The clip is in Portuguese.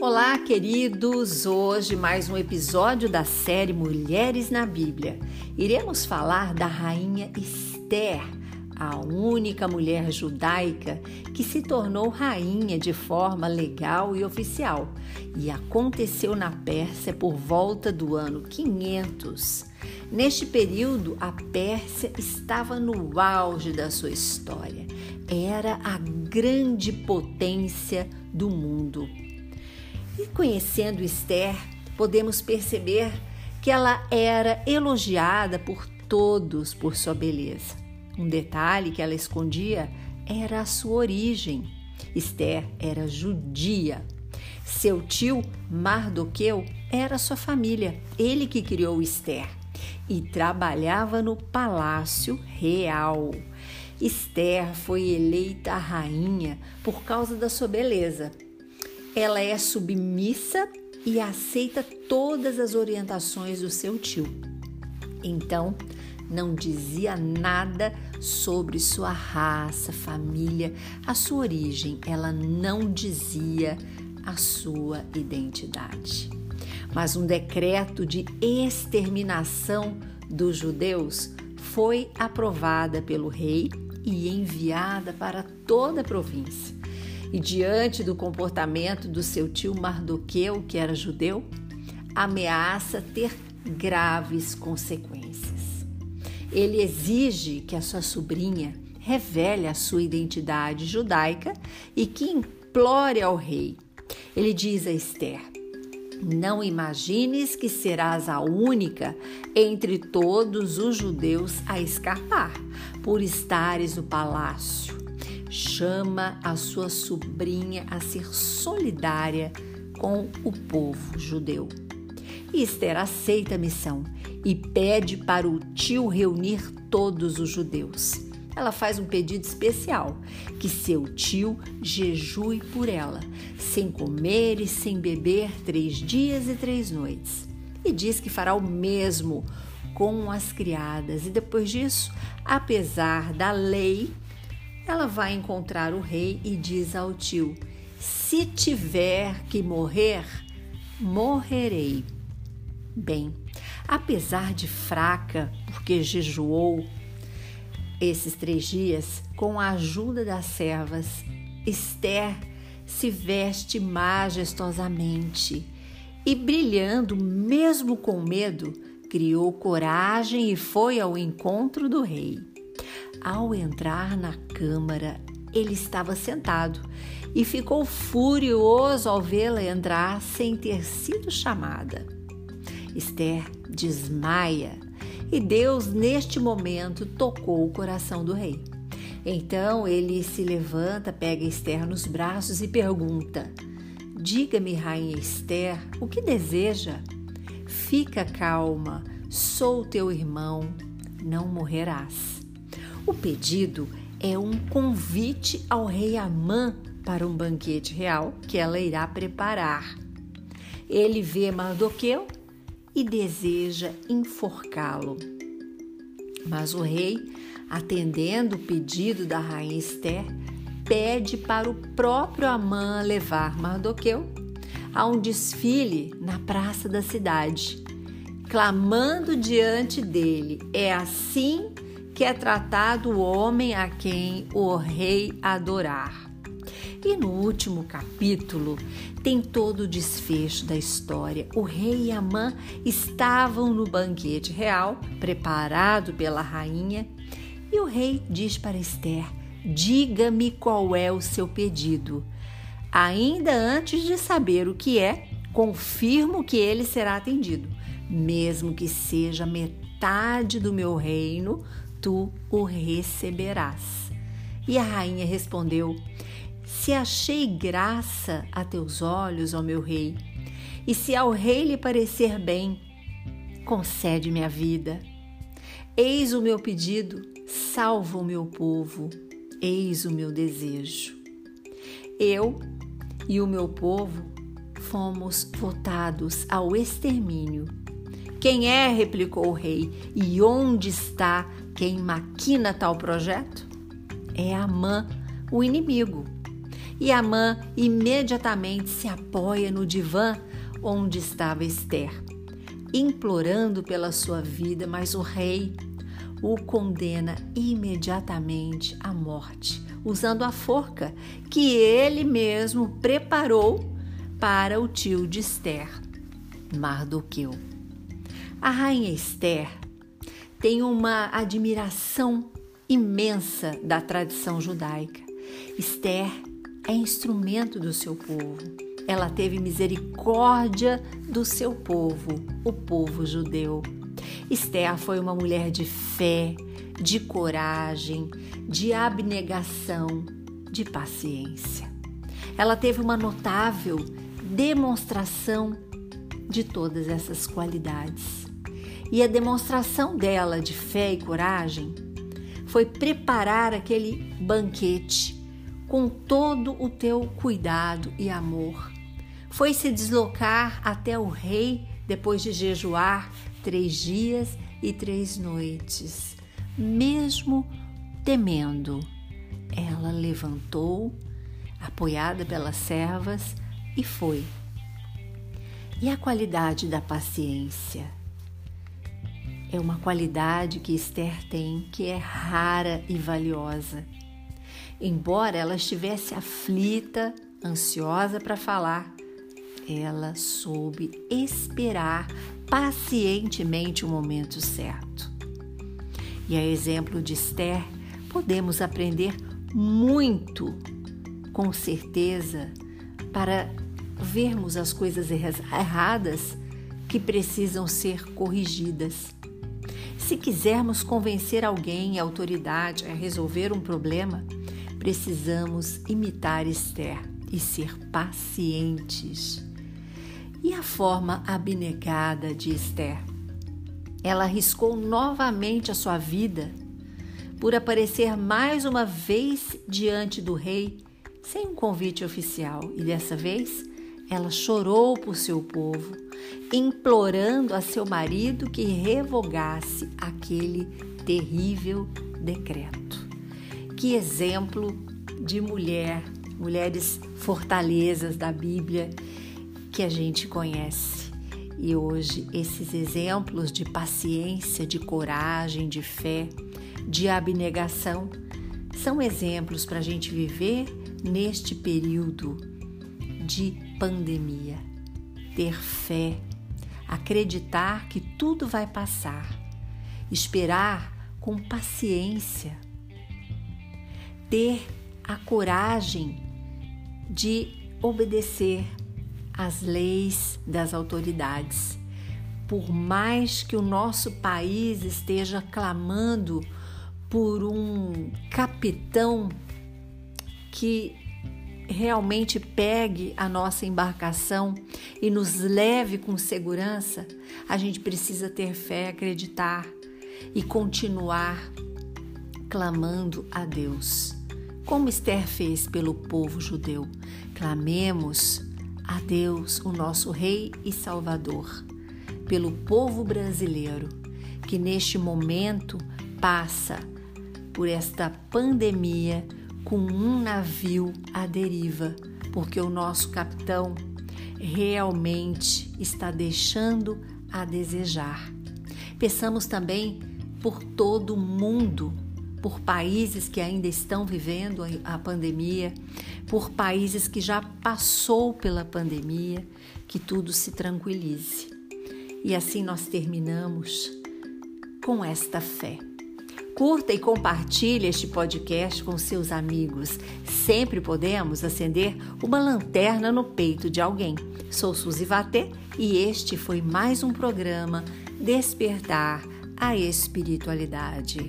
Olá, queridos! Hoje mais um episódio da série Mulheres na Bíblia. Iremos falar da rainha Esther, a única mulher judaica que se tornou rainha de forma legal e oficial, e aconteceu na Pérsia por volta do ano 500. Neste período, a Pérsia estava no auge da sua história. Era a grande potência do mundo. E conhecendo Esther, podemos perceber que ela era elogiada por todos por sua beleza. Um detalhe que ela escondia era a sua origem. Esther era judia. Seu tio Mardoqueu era sua família, ele que criou Esther e trabalhava no palácio real. Esther foi eleita rainha por causa da sua beleza ela é submissa e aceita todas as orientações do seu tio. Então, não dizia nada sobre sua raça, família, a sua origem. Ela não dizia a sua identidade. Mas um decreto de exterminação dos judeus foi aprovada pelo rei e enviada para toda a província. E diante do comportamento do seu tio Mardoqueu, que era judeu, ameaça ter graves consequências. Ele exige que a sua sobrinha revele a sua identidade judaica e que implore ao rei. Ele diz a Esther: Não imagines que serás a única entre todos os judeus a escapar, por estares no palácio chama a sua sobrinha a ser solidária com o povo judeu. Esther aceita a missão e pede para o tio reunir todos os judeus. Ela faz um pedido especial: que seu tio jejue por ela, sem comer e sem beber três dias e três noites. E diz que fará o mesmo com as criadas. E depois disso, apesar da lei, ela vai encontrar o rei e diz ao tio: Se tiver que morrer, morrerei. Bem, apesar de fraca, porque jejuou esses três dias, com a ajuda das servas, Esther se veste majestosamente e, brilhando, mesmo com medo, criou coragem e foi ao encontro do rei. Ao entrar na câmara, ele estava sentado e ficou furioso ao vê-la entrar sem ter sido chamada. Esther desmaia e Deus, neste momento, tocou o coração do rei. Então ele se levanta, pega Esther nos braços e pergunta: Diga-me, rainha Esther, o que deseja? Fica calma, sou teu irmão, não morrerás. O pedido é um convite ao rei Amã para um banquete real que ela irá preparar. Ele vê Mardoqueu e deseja enforcá-lo. Mas o rei, atendendo o pedido da rainha Esther, pede para o próprio Amã levar Mardoqueu a um desfile na praça da cidade, clamando diante dele: É assim que é tratado o homem a quem o rei adorar. E no último capítulo tem todo o desfecho da história. O rei e Amã estavam no banquete real, preparado pela rainha, e o rei diz para Esther: Diga-me qual é o seu pedido. Ainda antes de saber o que é, confirmo que ele será atendido, mesmo que seja metade do meu reino, tu o receberás. E a rainha respondeu: Se achei graça a teus olhos, ó meu rei, e se ao rei lhe parecer bem, concede-me a vida. Eis o meu pedido, salva o meu povo, eis o meu desejo. Eu e o meu povo fomos votados ao extermínio. Quem é? replicou o rei. E onde está quem maquina tal projeto? É Amã, o inimigo. E Amã imediatamente se apoia no divã onde estava Esther, implorando pela sua vida, mas o rei o condena imediatamente à morte, usando a forca que ele mesmo preparou para o tio de Esther, Mardoqueu. A rainha Esther tem uma admiração imensa da tradição judaica. Esther é instrumento do seu povo. Ela teve misericórdia do seu povo, o povo judeu. Esther foi uma mulher de fé, de coragem, de abnegação, de paciência. Ela teve uma notável demonstração de todas essas qualidades. E a demonstração dela de fé e coragem foi preparar aquele banquete com todo o teu cuidado e amor. Foi se deslocar até o rei depois de jejuar três dias e três noites, mesmo temendo. Ela levantou, apoiada pelas servas, e foi. E a qualidade da paciência? É uma qualidade que Esther tem que é rara e valiosa. Embora ela estivesse aflita, ansiosa para falar, ela soube esperar pacientemente o momento certo. E a exemplo de Esther, podemos aprender muito, com certeza, para vermos as coisas erradas que precisam ser corrigidas. Se quisermos convencer alguém, a autoridade, a resolver um problema, precisamos imitar Esther e ser pacientes. E a forma abnegada de Esther? Ela arriscou novamente a sua vida por aparecer mais uma vez diante do rei sem um convite oficial e dessa vez ela chorou por seu povo, implorando a seu marido que revogasse aquele terrível decreto. Que exemplo de mulher, mulheres fortalezas da Bíblia que a gente conhece. E hoje esses exemplos de paciência, de coragem, de fé, de abnegação são exemplos para a gente viver neste período de pandemia. Ter fé, acreditar que tudo vai passar, esperar com paciência, ter a coragem de obedecer às leis das autoridades. Por mais que o nosso país esteja clamando por um capitão que realmente pegue a nossa embarcação e nos leve com segurança, a gente precisa ter fé, acreditar e continuar clamando a Deus. Como Esther fez pelo povo judeu, clamemos a Deus, o nosso Rei e Salvador, pelo povo brasileiro que neste momento passa por esta pandemia com um navio à deriva, porque o nosso capitão realmente está deixando a desejar. Peçamos também por todo o mundo, por países que ainda estão vivendo a pandemia, por países que já passou pela pandemia, que tudo se tranquilize. E assim nós terminamos com esta fé. Curta e compartilhe este podcast com seus amigos. Sempre podemos acender uma lanterna no peito de alguém. Sou Suzy Vatê e este foi mais um programa Despertar a Espiritualidade.